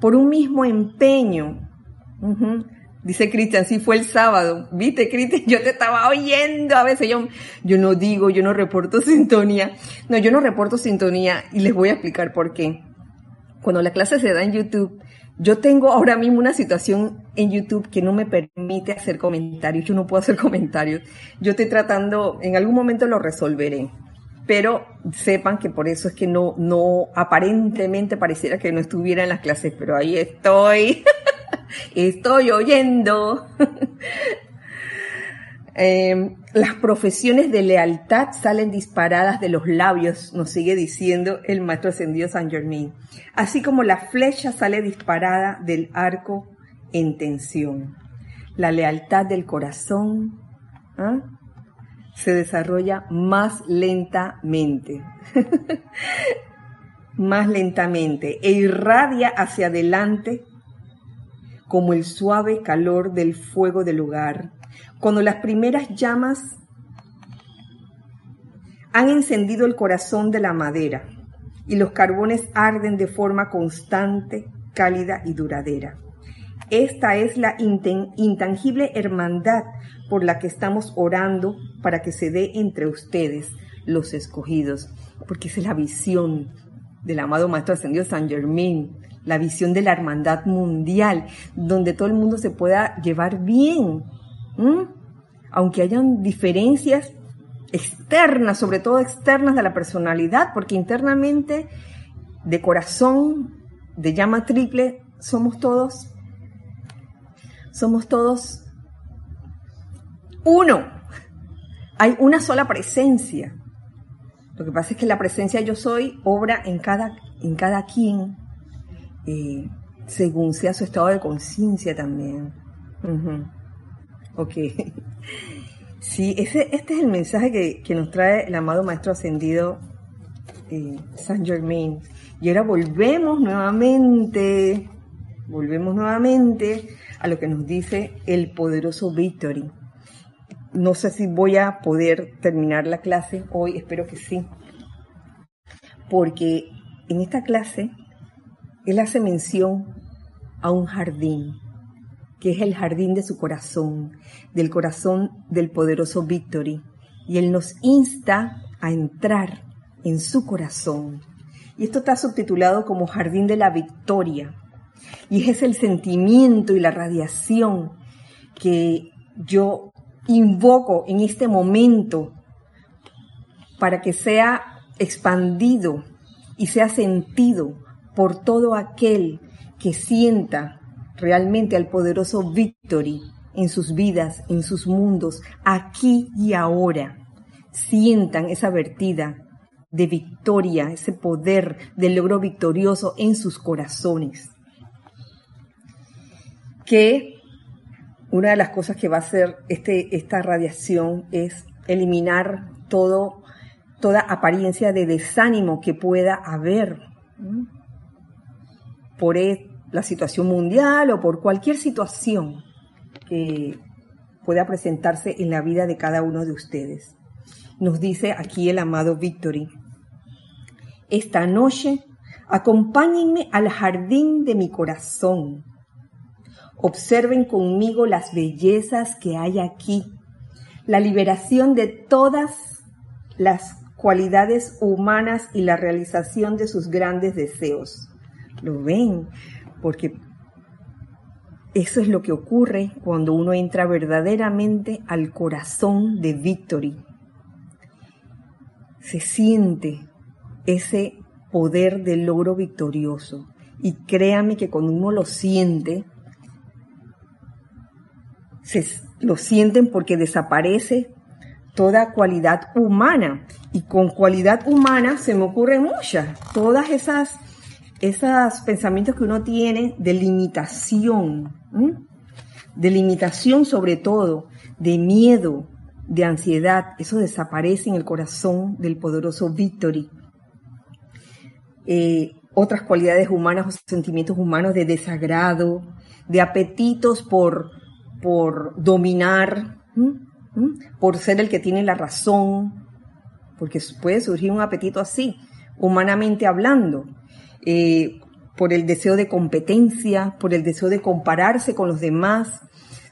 por un mismo empeño. Dice Cristian, sí fue el sábado. Viste, Cristian, (laughs) yo te estaba oyendo. A veces yo, yo no digo, yo no reporto (laughs) sintonía. No, yo no reporto sintonía y les voy a explicar por qué. Cuando la clase se da en YouTube, yo tengo ahora mismo una situación en YouTube que no me permite hacer comentarios. Yo no puedo hacer (laughs) comentarios. Yo estoy tratando, en algún momento lo resolveré. Pero sepan que por eso es que no, no, aparentemente pareciera que no estuviera en las clases, pero ahí estoy. (laughs) estoy oyendo. (laughs) Em, las profesiones de lealtad salen disparadas de los labios, nos sigue diciendo el maestro ascendido San Germain. Así como la flecha sale disparada del arco en tensión. La lealtad del corazón ¿ah? se desarrolla más lentamente. (laughs) más lentamente e irradia hacia adelante como el suave calor del fuego del hogar cuando las primeras llamas han encendido el corazón de la madera y los carbones arden de forma constante, cálida y duradera. Esta es la intangible hermandad por la que estamos orando para que se dé entre ustedes, los escogidos, porque es la visión del amado Maestro Ascendido San Germain, la visión de la hermandad mundial, donde todo el mundo se pueda llevar bien, aunque hayan diferencias externas, sobre todo externas de la personalidad, porque internamente, de corazón, de llama triple, somos todos, somos todos uno. Hay una sola presencia. Lo que pasa es que la presencia yo soy obra en cada, en cada quien, eh, según sea su estado de conciencia también. Ok. (laughs) Sí, ese, este es el mensaje que, nos trae el amado Maestro Ascendido eh, San Germain. Y ahora volvemos nuevamente, volvemos nuevamente a lo que nos dice el poderoso Victory. No sé si voy a poder terminar la clase hoy, espero que sí. Porque en esta clase él hace mención a un jardín que es el jardín de su corazón, del corazón del poderoso Victory. Y Él nos insta a entrar en su corazón. Y esto está subtitulado como Jardín de la Victoria. Y es el sentimiento y la radiación que yo invoco en este momento para que sea expandido y sea sentido por todo aquel que sienta realmente al poderoso Victory en sus vidas, en sus mundos, aquí y ahora. Sientan esa vertida de victoria, ese poder del logro victorioso en sus corazones. Que una de las cosas que va a hacer este, esta radiación es eliminar toda apariencia de desánimo que pueda haber por, e, la situación mundial o por cualquier situación que pueda presentarse en la vida de cada uno de ustedes. Nos dice aquí el amado Victory, esta noche acompáñenme al jardín de mi corazón. Observen conmigo las bellezas que hay aquí, la liberación de todas las cualidades humanas y la realización de sus grandes deseos. ¿Lo ven? porque eso es lo que ocurre cuando uno entra verdaderamente al corazón de Victory. Se siente ese poder del logro victorioso. Y créame que cuando uno lo siente, se, lo sienten porque desaparece toda cualidad humana. Y con cualidad humana se me ocurren muchas. Todas esas esos pensamientos que uno tiene de limitación, de limitación sobre todo, de miedo, de ansiedad, eso desaparece en el corazón del poderoso Victory. Eh, otras cualidades humanas o sentimientos humanos de desagrado, de apetitos por, por dominar, por ser el que tiene la razón, porque puede surgir un apetito así, humanamente hablando. Eh, por el deseo de competencia, por el deseo de compararse con los demás.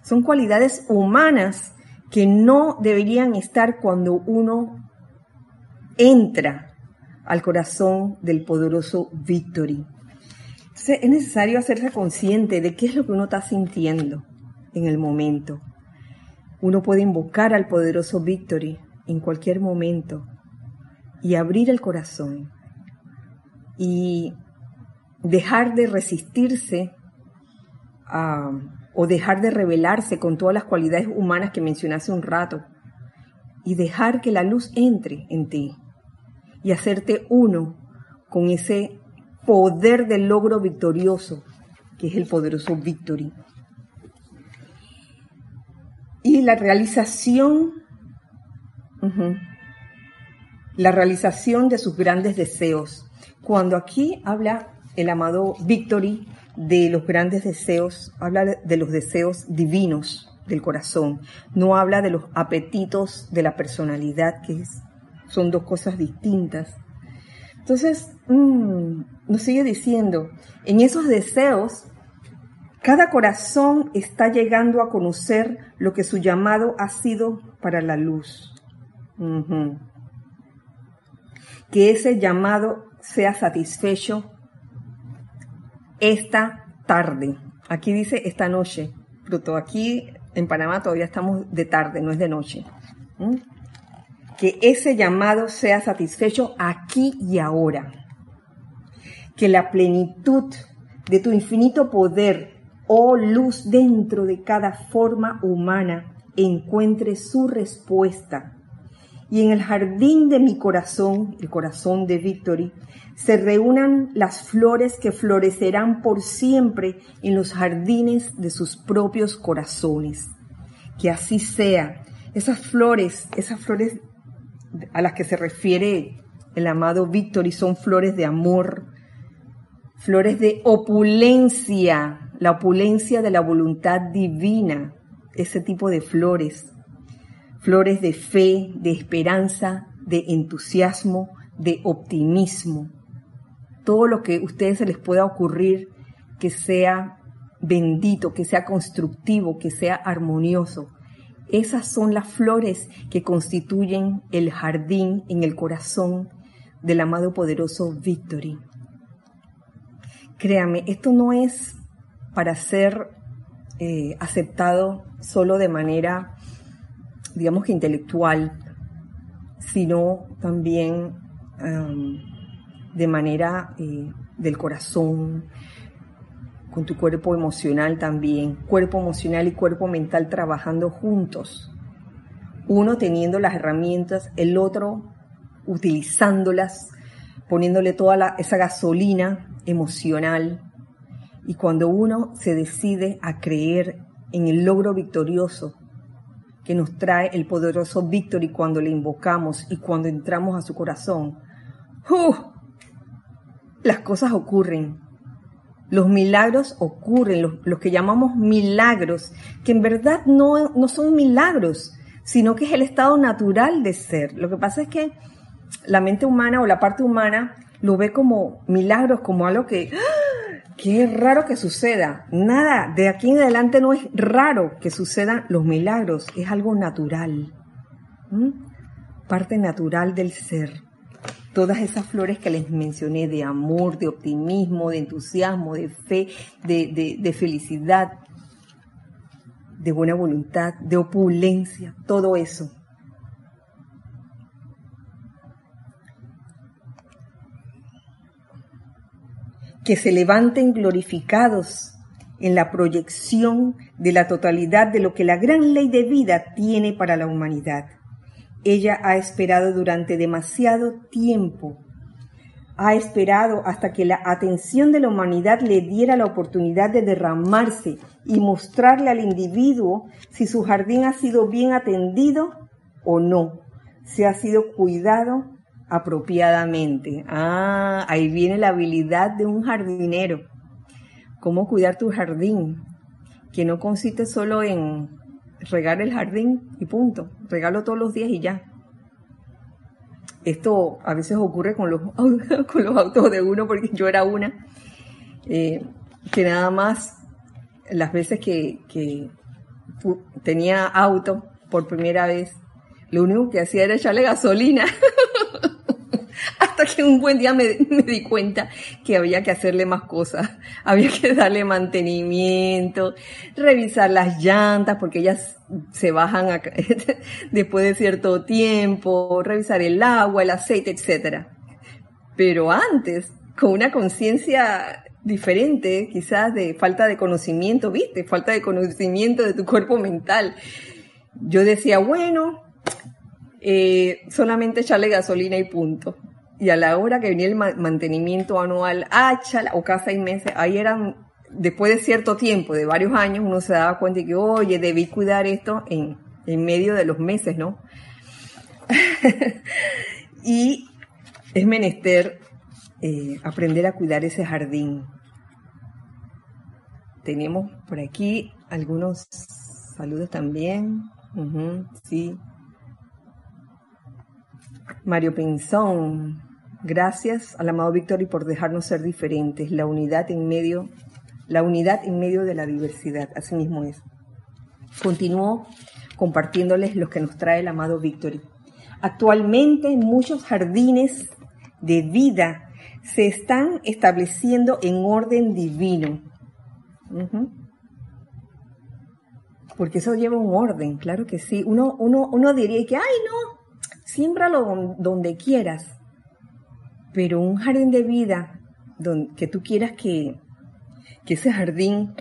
Son cualidades humanas que no deberían estar cuando uno entra al corazón del poderoso Victory. Entonces es necesario hacerse consciente de qué es lo que uno está sintiendo en el momento. Uno puede invocar al poderoso Victory en cualquier momento y abrir el corazón y dejar de resistirse a, o dejar de rebelarse con todas las cualidades humanas que mencioné hace un rato y dejar que la luz entre en ti y hacerte uno con ese poder del logro victorioso que es el poderoso Victory. Y la realización, la realización de sus grandes deseos. Cuando aquí habla el amado Victory de los grandes deseos, habla de los deseos divinos del corazón, no habla de los apetitos de la personalidad, que son dos cosas distintas. Entonces, mmm, nos sigue diciendo, en esos deseos, cada corazón está llegando a conocer lo que su llamado ha sido para la luz. Que ese llamado sea satisfecho esta tarde. Aquí dice esta noche, pero aquí en Panamá todavía estamos de tarde, no es de noche. Que ese llamado sea satisfecho aquí y ahora. Que la plenitud de tu infinito poder, oh luz dentro de cada forma humana, encuentre su respuesta. Y en el jardín de mi corazón, el corazón de Victory, se reúnan las flores que florecerán por siempre en los jardines de sus propios corazones. Que así sea. Esas flores, esas flores a las que se refiere el amado Victory son flores de amor, flores de opulencia, la opulencia de la voluntad divina, ese tipo de flores, flores de fe, de esperanza, de entusiasmo, de optimismo todo lo que a ustedes se les pueda ocurrir que sea bendito, que sea constructivo, que sea armonioso. Esas son las flores que constituyen el jardín en el corazón del amado poderoso Victory. Créame, esto no es para ser eh, aceptado solo de manera, digamos que intelectual, sino también de manera eh, del corazón, con tu cuerpo emocional también, cuerpo emocional y cuerpo mental trabajando juntos. Uno teniendo las herramientas, el otro utilizándolas, poniéndole toda esa gasolina emocional. Y cuando uno se decide a creer en el logro victorioso que nos trae el poderoso Victory cuando le invocamos y cuando entramos a su corazón, ¡uh! las cosas ocurren. Los milagros ocurren, los, que llamamos milagros, que en verdad no, no son milagros, sino que es el estado natural de ser. Lo que pasa es que la mente humana o la parte humana lo ve como milagros, como algo que, es raro que suceda. Nada, de aquí en adelante no es raro que sucedan los milagros, es algo natural. Parte natural del ser todas esas flores que les mencioné de amor, de optimismo, de entusiasmo, de fe, de, felicidad, de buena voluntad, de opulencia, todo eso. Que se levanten glorificados en la proyección de la totalidad de lo que la gran ley de vida tiene para la humanidad ella ha esperado durante demasiado tiempo. Ha esperado hasta que la atención de la humanidad le diera la oportunidad de derramarse y mostrarle al individuo si su jardín ha sido bien atendido o no, si ha sido cuidado apropiadamente. Ah, ahí viene la habilidad de un jardinero. ¿Cómo cuidar tu jardín? Que no consiste solo en regar el jardín y punto. Regalo todos los días y ya. Esto a veces ocurre con los, (laughs) con los autos de uno, porque yo era una, eh, que nada más las veces que, que tenía auto por primera vez, lo único que hacía era echarle gasolina. (laughs) (laughs) Un buen día me, di cuenta que había que hacerle más cosas. (laughs) Había que darle mantenimiento, revisar las llantas, porque ellas se bajan (laughs) después de cierto tiempo, revisar el agua, el aceite, etc. Pero antes, con una conciencia diferente, quizás de falta de conocimiento, ¿viste? Falta de conocimiento de tu cuerpo mental. Yo decía, bueno, eh, solamente echarle gasolina y punto. Y a la hora que venía el mantenimiento anual, ah, o cada seis meses, ahí eran, después de cierto tiempo, de varios años, uno se daba cuenta de que, oye, debí cuidar esto en, en medio de los meses, ¿no? (laughs) y es menester eh, aprender a cuidar ese jardín. Tenemos por aquí algunos saludos también. sí. Mario Pinzón, gracias al amado Víctor y por dejarnos ser diferentes, la unidad en medio, la unidad en medio de la diversidad, así mismo es. Continúo compartiéndoles lo que nos trae el amado Víctor. Actualmente muchos jardines de vida se están estableciendo en orden divino. Porque eso lleva un orden, claro que sí. Uno, uno, uno diría que, ay, no, siémbralo donde quieras. Pero un jardín de vida, donde, que tú quieras que, que ese jardín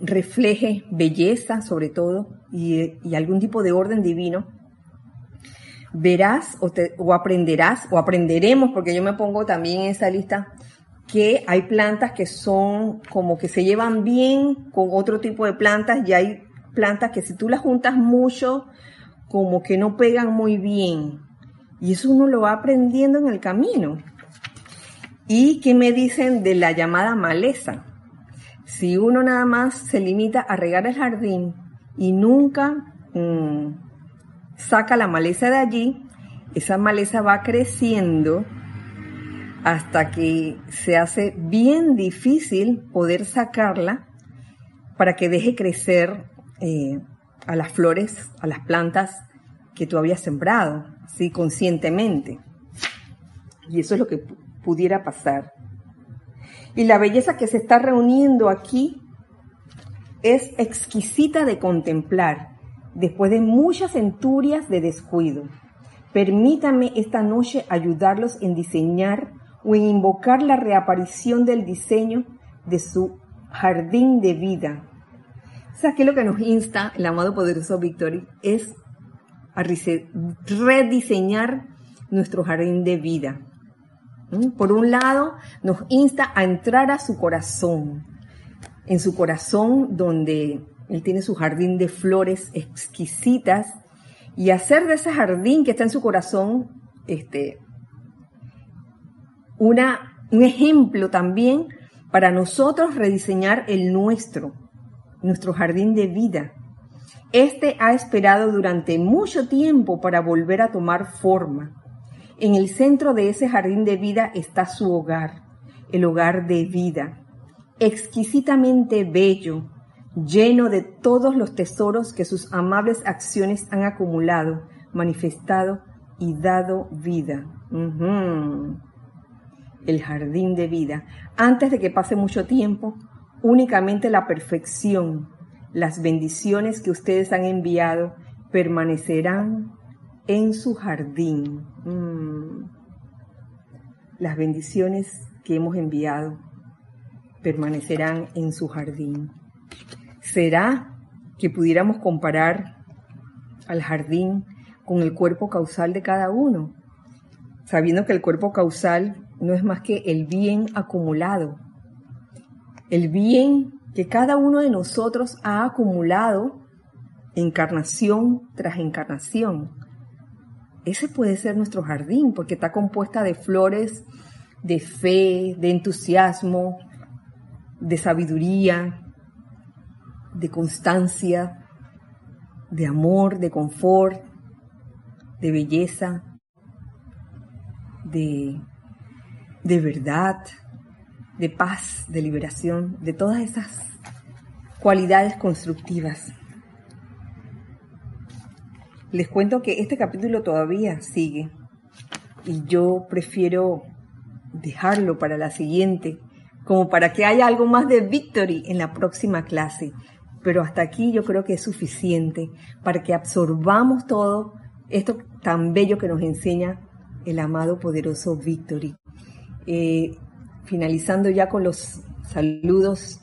refleje belleza sobre todo y, y algún tipo de orden divino, verás o, aprenderás o aprenderemos, porque yo me pongo también en esa lista, que hay plantas que son como que se llevan bien con otro tipo de plantas y hay plantas que si tú las juntas mucho, como que no pegan muy bien. Y eso uno lo va aprendiendo en el camino. ¿Y qué me dicen de la llamada maleza? Si uno nada más se limita a regar el jardín y nunca mm, saca la maleza de allí, esa maleza va creciendo hasta que se hace bien difícil poder sacarla para que deje crecer eh, a las flores, a las plantas que tú habías sembrado, conscientemente. Y eso es lo que pudiera pasar. Y la belleza que se está reuniendo aquí es exquisita de contemplar después de muchas centurias de descuido. Permítame esta noche ayudarlos en diseñar o en invocar la reaparición del diseño de su jardín de vida. O que lo que nos insta el amado poderoso Victory es a rediseñar nuestro jardín de vida. ¿Mm? Por un lado, nos insta a entrar a su corazón, en su corazón donde él tiene su jardín de flores exquisitas y hacer de ese jardín que está en su corazón este, una, un ejemplo también para nosotros rediseñar el nuestro, nuestro jardín de vida. Este ha esperado durante mucho tiempo para volver a tomar forma. En el centro de ese jardín de vida está su hogar, el hogar de vida, exquisitamente bello, lleno de todos los tesoros que sus amables acciones han acumulado, manifestado y dado vida. El jardín de vida. Antes de que pase mucho tiempo, únicamente la perfección, las bendiciones que ustedes han enviado permanecerán en su jardín. Mm. Las bendiciones que hemos enviado permanecerán en su jardín. ¿Será que pudiéramos comparar al jardín con el cuerpo causal de cada uno? Sabiendo que el cuerpo causal no es más que el bien acumulado, el bien que cada uno de nosotros ha acumulado encarnación tras encarnación. Ese puede ser nuestro jardín porque está compuesta de flores de fe, de entusiasmo, de sabiduría, de constancia, de amor, de confort, de belleza, de, de verdad, de paz, de liberación, de todas esas cualidades constructivas. Les cuento que este capítulo todavía sigue y yo prefiero dejarlo para la siguiente, como para que haya algo más de victory en la próxima clase pero hasta aquí yo creo que es suficiente para que absorbamos todo esto tan bello que nos enseña el amado poderoso Victory. Eh, finalizando ya con los saludos.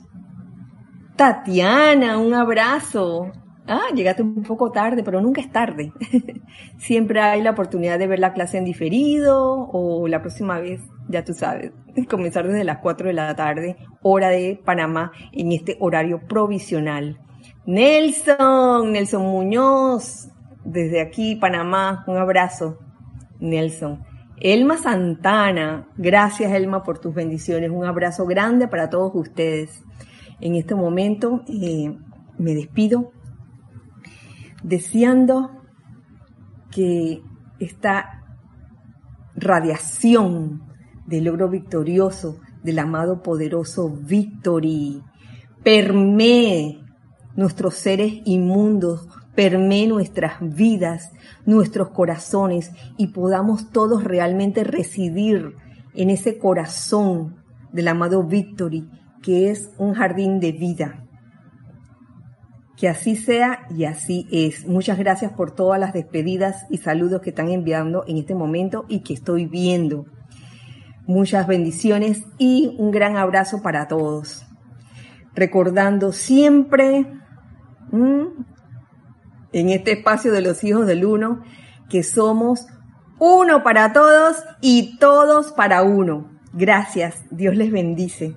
Tatiana, un abrazo. Ah, llegaste un poco tarde, pero nunca es tarde. (laughs) Siempre hay la oportunidad de ver la clase en diferido o la próxima vez, ya tú sabes, (laughs) comenzar desde las 4 de la tarde, hora de Panamá, en este horario provisional. Nelson, Nelson Muñoz, desde aquí, Panamá, un abrazo, Nelson. Elma Santana, gracias Elma por tus bendiciones, un abrazo grande para todos ustedes. En este momento eh, me despido deseando que esta radiación del logro victorioso del amado poderoso Victory permee nuestros seres inmundos, permee nuestras vidas, nuestros corazones y podamos todos realmente residir en ese corazón del amado Victory que es un jardín de vida que así sea y así es. Muchas gracias por todas las despedidas y saludos que están enviando en este momento y que estoy viendo. Muchas bendiciones y un gran abrazo para todos. Recordando siempre en este espacio de los hijos del uno que somos uno para todos y todos para uno. Gracias. Dios les bendice.